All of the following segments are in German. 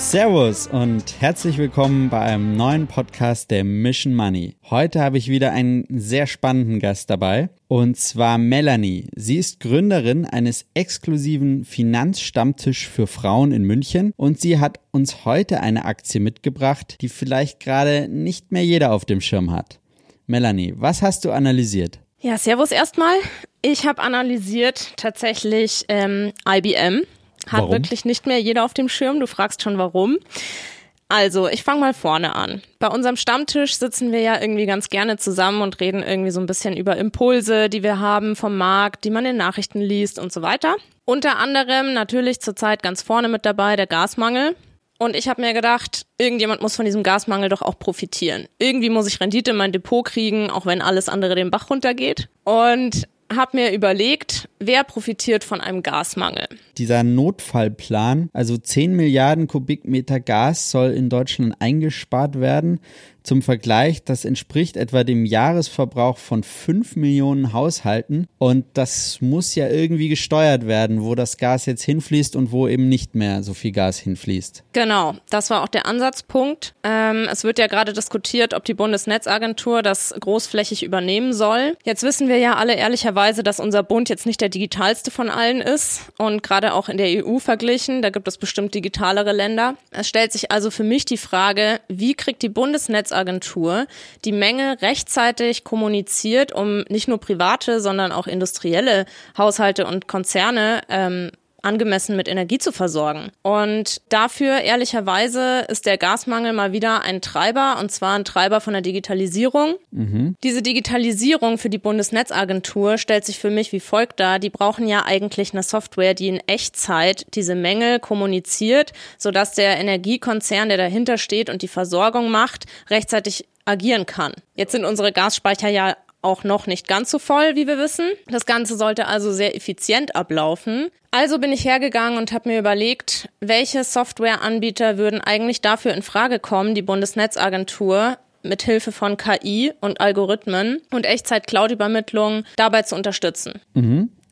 Servus und herzlich willkommen bei einem neuen Podcast der Mission Money. Heute habe ich wieder einen sehr spannenden Gast dabei und zwar Melanie. Sie ist Gründerin eines exklusiven Finanzstammtisch für Frauen in München und sie hat uns heute eine Aktie mitgebracht, die vielleicht gerade nicht mehr jeder auf dem Schirm hat. Melanie, was hast du analysiert? Ja, Servus erstmal. Ich habe analysiert tatsächlich ähm, IBM. Hat Warum? wirklich nicht mehr jeder auf dem Schirm. Du fragst schon warum. Also, ich fange mal vorne an. Bei unserem Stammtisch sitzen wir ja irgendwie ganz gerne zusammen und reden irgendwie so ein bisschen über Impulse, die wir haben vom Markt, die man in Nachrichten liest und so weiter. Unter anderem natürlich zurzeit ganz vorne mit dabei der Gasmangel. Und ich habe mir gedacht, irgendjemand muss von diesem Gasmangel doch auch profitieren. Irgendwie muss ich Rendite in mein Depot kriegen, auch wenn alles andere den Bach runtergeht. Und habe mir überlegt, wer profitiert von einem Gasmangel? Dieser Notfallplan, also 10 Milliarden Kubikmeter Gas soll in Deutschland eingespart werden. Zum Vergleich, das entspricht etwa dem Jahresverbrauch von 5 Millionen Haushalten. Und das muss ja irgendwie gesteuert werden, wo das Gas jetzt hinfließt und wo eben nicht mehr so viel Gas hinfließt. Genau, das war auch der Ansatzpunkt. Ähm, es wird ja gerade diskutiert, ob die Bundesnetzagentur das großflächig übernehmen soll. Jetzt wissen wir ja alle ehrlicherweise, dass unser Bund jetzt nicht der digitalste von allen ist und gerade auch in der EU verglichen, da gibt es bestimmt digitalere Länder. Es stellt sich also für mich die Frage, wie kriegt die Bundesnetzagentur die Menge rechtzeitig kommuniziert, um nicht nur private, sondern auch industrielle Haushalte und Konzerne ähm, angemessen mit Energie zu versorgen. Und dafür, ehrlicherweise, ist der Gasmangel mal wieder ein Treiber, und zwar ein Treiber von der Digitalisierung. Diese Digitalisierung für die Bundesnetzagentur stellt sich für mich wie folgt dar. Die brauchen ja eigentlich eine Software, die in Echtzeit diese Mängel kommuniziert, sodass der Energiekonzern, der dahinter steht und die Versorgung macht, rechtzeitig agieren kann. Jetzt sind unsere Gasspeicher ja auch noch nicht ganz so voll, wie wir wissen. Das Ganze sollte also sehr effizient ablaufen. Also bin ich hergegangen und habe mir überlegt, welche Softwareanbieter würden eigentlich dafür in Frage kommen, die Bundesnetzagentur mit Hilfe von KI und Algorithmen und Echtzeit-Cloud-Übermittlung dabei zu unterstützen.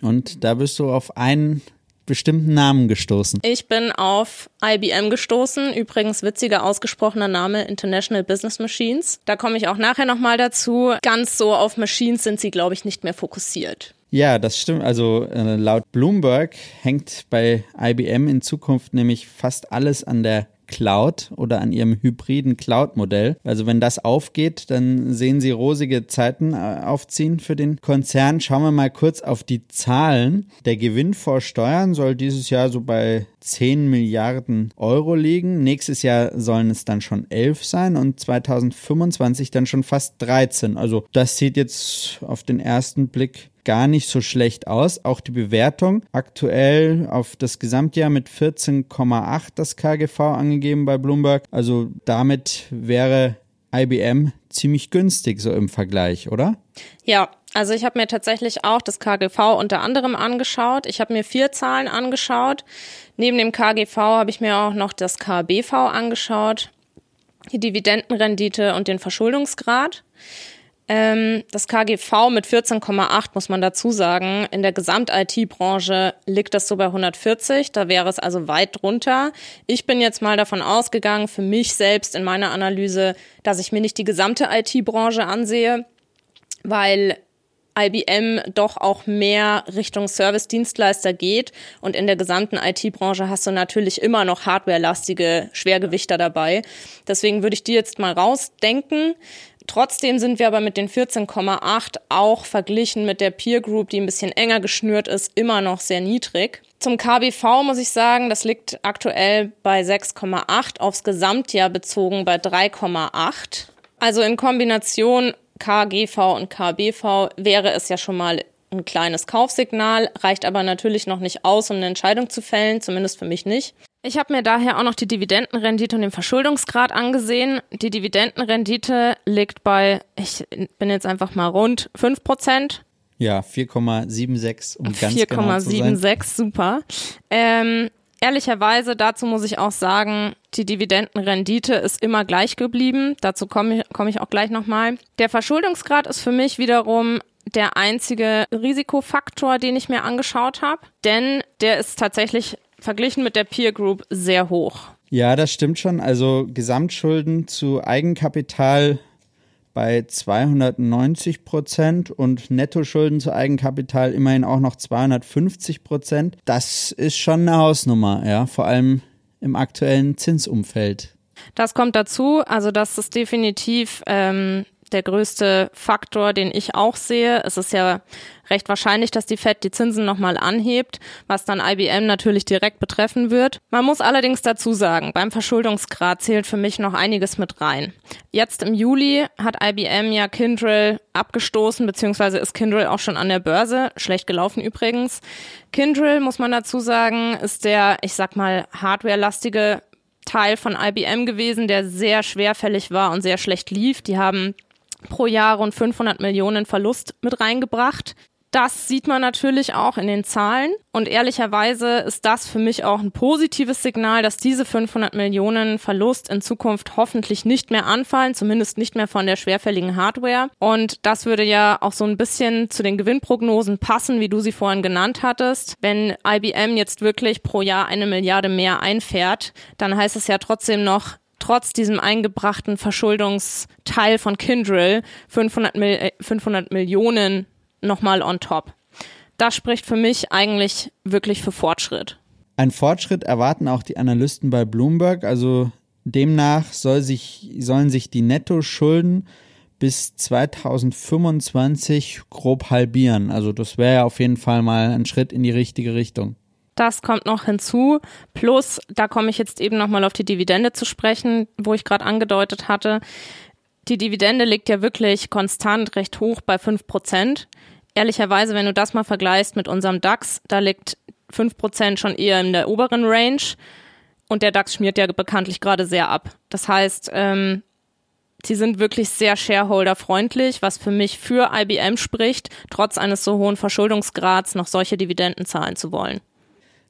Und da bist du auf einen bestimmten Namen gestoßen. Ich bin auf IBM gestoßen, übrigens witziger ausgesprochener Name International Business Machines. Da komme ich auch nachher nochmal dazu. Ganz so auf Machines sind sie, glaube ich, nicht mehr fokussiert. Ja, das stimmt. Also äh, laut Bloomberg hängt bei IBM in Zukunft nämlich fast alles an der Cloud oder an ihrem hybriden Cloud-Modell. Also wenn das aufgeht, dann sehen Sie rosige Zeiten äh, aufziehen für den Konzern. Schauen wir mal kurz auf die Zahlen. Der Gewinn vor Steuern soll dieses Jahr so bei 10 Milliarden Euro liegen. Nächstes Jahr sollen es dann schon 11 sein und 2025 dann schon fast 13. Also das sieht jetzt auf den ersten Blick gar nicht so schlecht aus. Auch die Bewertung aktuell auf das Gesamtjahr mit 14,8 das KGV angegeben bei Bloomberg. Also damit wäre IBM ziemlich günstig so im Vergleich, oder? Ja, also ich habe mir tatsächlich auch das KGV unter anderem angeschaut. Ich habe mir vier Zahlen angeschaut. Neben dem KGV habe ich mir auch noch das KBV angeschaut, die Dividendenrendite und den Verschuldungsgrad. Ähm, das KGV mit 14,8 muss man dazu sagen. In der Gesamt-IT-Branche liegt das so bei 140. Da wäre es also weit drunter. Ich bin jetzt mal davon ausgegangen, für mich selbst in meiner Analyse, dass ich mir nicht die gesamte IT-Branche ansehe, weil IBM doch auch mehr Richtung Service-Dienstleister geht. Und in der gesamten IT-Branche hast du natürlich immer noch hardwarelastige Schwergewichter dabei. Deswegen würde ich die jetzt mal rausdenken. Trotzdem sind wir aber mit den 14,8 auch verglichen mit der Peer Group, die ein bisschen enger geschnürt ist, immer noch sehr niedrig. Zum KBV muss ich sagen, das liegt aktuell bei 6,8, aufs Gesamtjahr bezogen bei 3,8. Also in Kombination KGV und KBV wäre es ja schon mal ein kleines Kaufsignal, reicht aber natürlich noch nicht aus, um eine Entscheidung zu fällen, zumindest für mich nicht. Ich habe mir daher auch noch die Dividendenrendite und den Verschuldungsgrad angesehen. Die Dividendenrendite liegt bei, ich bin jetzt einfach mal rund 5 Prozent. Ja, 4,76 um ganz 4, genau zu sein. 4,76, super. Ähm, ehrlicherweise, dazu muss ich auch sagen, die Dividendenrendite ist immer gleich geblieben. Dazu komme ich, komm ich auch gleich nochmal. Der Verschuldungsgrad ist für mich wiederum der einzige Risikofaktor, den ich mir angeschaut habe, denn der ist tatsächlich verglichen mit der Peer Group sehr hoch. Ja, das stimmt schon. Also Gesamtschulden zu Eigenkapital bei 290 Prozent und Nettoschulden zu Eigenkapital immerhin auch noch 250 Prozent. Das ist schon eine Hausnummer, ja, vor allem im aktuellen Zinsumfeld. Das kommt dazu, also das ist definitiv ähm, der größte Faktor, den ich auch sehe. Es ist ja recht wahrscheinlich, dass die Fed die Zinsen nochmal anhebt, was dann IBM natürlich direkt betreffen wird. Man muss allerdings dazu sagen, beim Verschuldungsgrad zählt für mich noch einiges mit rein. Jetzt im Juli hat IBM ja Kindrill abgestoßen, beziehungsweise ist Kindrill auch schon an der Börse. Schlecht gelaufen übrigens. Kindrill, muss man dazu sagen, ist der, ich sag mal, hardwarelastige Teil von IBM gewesen, der sehr schwerfällig war und sehr schlecht lief. Die haben pro Jahr rund 500 Millionen Verlust mit reingebracht. Das sieht man natürlich auch in den Zahlen. Und ehrlicherweise ist das für mich auch ein positives Signal, dass diese 500 Millionen Verlust in Zukunft hoffentlich nicht mehr anfallen, zumindest nicht mehr von der schwerfälligen Hardware. Und das würde ja auch so ein bisschen zu den Gewinnprognosen passen, wie du sie vorhin genannt hattest. Wenn IBM jetzt wirklich pro Jahr eine Milliarde mehr einfährt, dann heißt es ja trotzdem noch, trotz diesem eingebrachten Verschuldungsteil von Kindrill 500, Mil 500 äh, Millionen nochmal on top. Das spricht für mich eigentlich wirklich für Fortschritt. Ein Fortschritt erwarten auch die Analysten bei Bloomberg. Also demnach soll sich, sollen sich die Nettoschulden bis 2025 grob halbieren. Also das wäre ja auf jeden Fall mal ein Schritt in die richtige Richtung. Das kommt noch hinzu. Plus, da komme ich jetzt eben nochmal auf die Dividende zu sprechen, wo ich gerade angedeutet hatte. Die Dividende liegt ja wirklich konstant recht hoch bei fünf Prozent. Ehrlicherweise, wenn du das mal vergleichst mit unserem DAX, da liegt fünf Prozent schon eher in der oberen Range. Und der DAX schmiert ja bekanntlich gerade sehr ab. Das heißt, ähm, sie sind wirklich sehr shareholderfreundlich, was für mich für IBM spricht, trotz eines so hohen Verschuldungsgrads noch solche Dividenden zahlen zu wollen.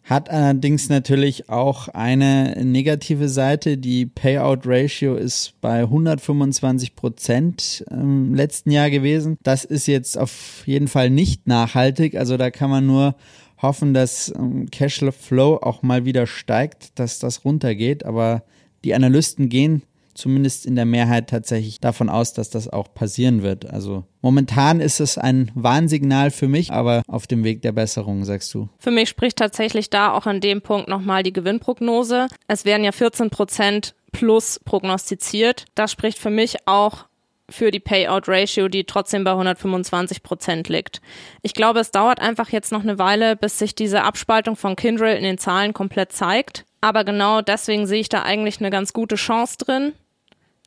Hat allerdings natürlich auch eine negative Seite. Die Payout Ratio ist bei 125 Prozent im letzten Jahr gewesen. Das ist jetzt auf jeden Fall nicht nachhaltig. Also da kann man nur hoffen, dass ähm, Cashflow auch mal wieder steigt, dass das runtergeht. Aber die Analysten gehen zumindest in der Mehrheit tatsächlich davon aus, dass das auch passieren wird. Also momentan ist es ein Warnsignal für mich, aber auf dem Weg der Besserung, sagst du. Für mich spricht tatsächlich da auch an dem Punkt nochmal die Gewinnprognose. Es werden ja 14 Prozent plus prognostiziert. Das spricht für mich auch für die Payout-Ratio, die trotzdem bei 125 Prozent liegt. Ich glaube, es dauert einfach jetzt noch eine Weile, bis sich diese Abspaltung von Kindred in den Zahlen komplett zeigt. Aber genau deswegen sehe ich da eigentlich eine ganz gute Chance drin.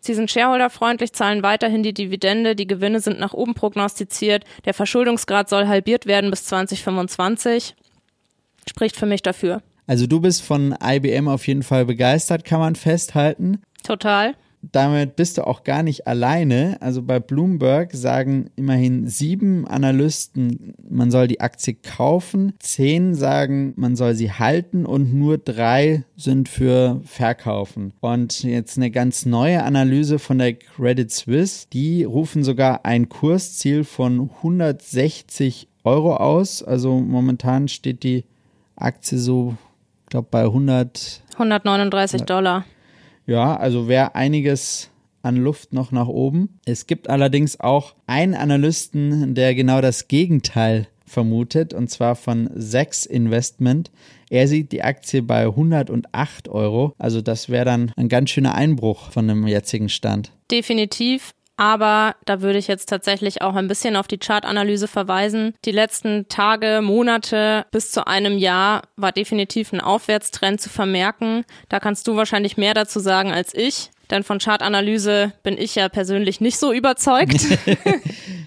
Sie sind shareholderfreundlich, zahlen weiterhin die Dividende, die Gewinne sind nach oben prognostiziert, der Verschuldungsgrad soll halbiert werden bis 2025. Spricht für mich dafür. Also du bist von IBM auf jeden Fall begeistert, kann man festhalten. Total damit bist du auch gar nicht alleine. Also bei Bloomberg sagen immerhin sieben Analysten, man soll die Aktie kaufen, zehn sagen, man soll sie halten und nur drei sind für verkaufen. Und jetzt eine ganz neue Analyse von der Credit Suisse, die rufen sogar ein Kursziel von 160 Euro aus. Also momentan steht die Aktie so, ich glaube, bei 100. 139 Dollar. Ja, also wäre einiges an Luft noch nach oben. Es gibt allerdings auch einen Analysten, der genau das Gegenteil vermutet, und zwar von Sex Investment. Er sieht die Aktie bei 108 Euro. Also das wäre dann ein ganz schöner Einbruch von dem jetzigen Stand. Definitiv. Aber da würde ich jetzt tatsächlich auch ein bisschen auf die Chartanalyse verweisen. Die letzten Tage, Monate bis zu einem Jahr war definitiv ein Aufwärtstrend zu vermerken. Da kannst du wahrscheinlich mehr dazu sagen als ich. Denn von Chartanalyse bin ich ja persönlich nicht so überzeugt.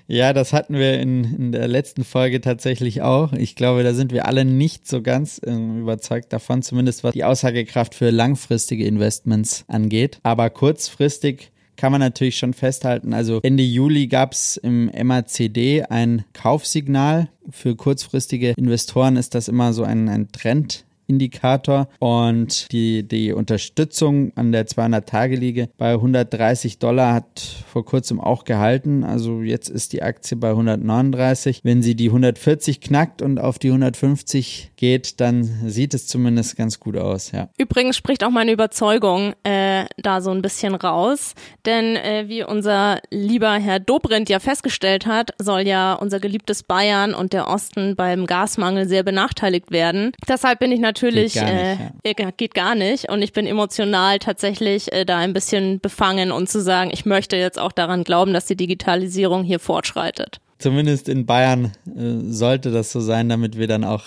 Ja, das hatten wir in, in der letzten Folge tatsächlich auch. Ich glaube, da sind wir alle nicht so ganz äh, überzeugt davon, zumindest was die Aussagekraft für langfristige Investments angeht. Aber kurzfristig kann man natürlich schon festhalten. Also Ende Juli gab es im MACD ein Kaufsignal. Für kurzfristige Investoren ist das immer so ein, ein Trend. Indikator und die, die Unterstützung an der 200-Tage-Liege bei 130 Dollar hat vor kurzem auch gehalten. Also jetzt ist die Aktie bei 139. Wenn sie die 140 knackt und auf die 150 geht, dann sieht es zumindest ganz gut aus, ja. Übrigens spricht auch meine Überzeugung äh, da so ein bisschen raus, denn äh, wie unser lieber Herr Dobrindt ja festgestellt hat, soll ja unser geliebtes Bayern und der Osten beim Gasmangel sehr benachteiligt werden. Deshalb bin ich natürlich natürlich geht gar, nicht, äh, ja. geht gar nicht und ich bin emotional tatsächlich äh, da ein bisschen befangen und zu sagen, ich möchte jetzt auch daran glauben, dass die Digitalisierung hier fortschreitet. Zumindest in Bayern äh, sollte das so sein, damit wir dann auch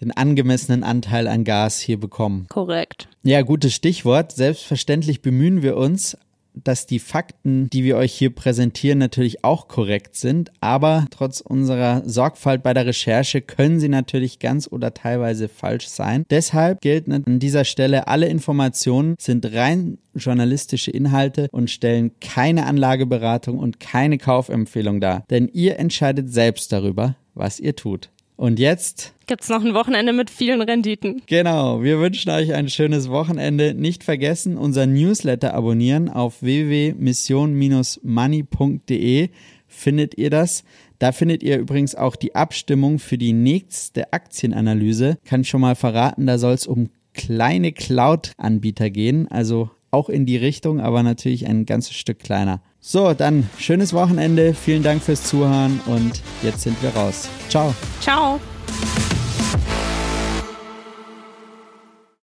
den angemessenen Anteil an Gas hier bekommen. Korrekt. Ja, gutes Stichwort. Selbstverständlich bemühen wir uns, dass die Fakten, die wir euch hier präsentieren, natürlich auch korrekt sind, aber trotz unserer Sorgfalt bei der Recherche können sie natürlich ganz oder teilweise falsch sein. Deshalb gilt an dieser Stelle, alle Informationen sind rein journalistische Inhalte und stellen keine Anlageberatung und keine Kaufempfehlung dar, denn ihr entscheidet selbst darüber, was ihr tut. Und jetzt gibt's noch ein Wochenende mit vielen Renditen. Genau, wir wünschen euch ein schönes Wochenende. Nicht vergessen, unser Newsletter abonnieren auf www.mission-money.de findet ihr das. Da findet ihr übrigens auch die Abstimmung für die nächste Aktienanalyse. Kann ich schon mal verraten, da soll es um kleine Cloud-Anbieter gehen, also auch in die Richtung, aber natürlich ein ganzes Stück kleiner. So, dann schönes Wochenende. Vielen Dank fürs Zuhören und jetzt sind wir raus. Ciao. Ciao.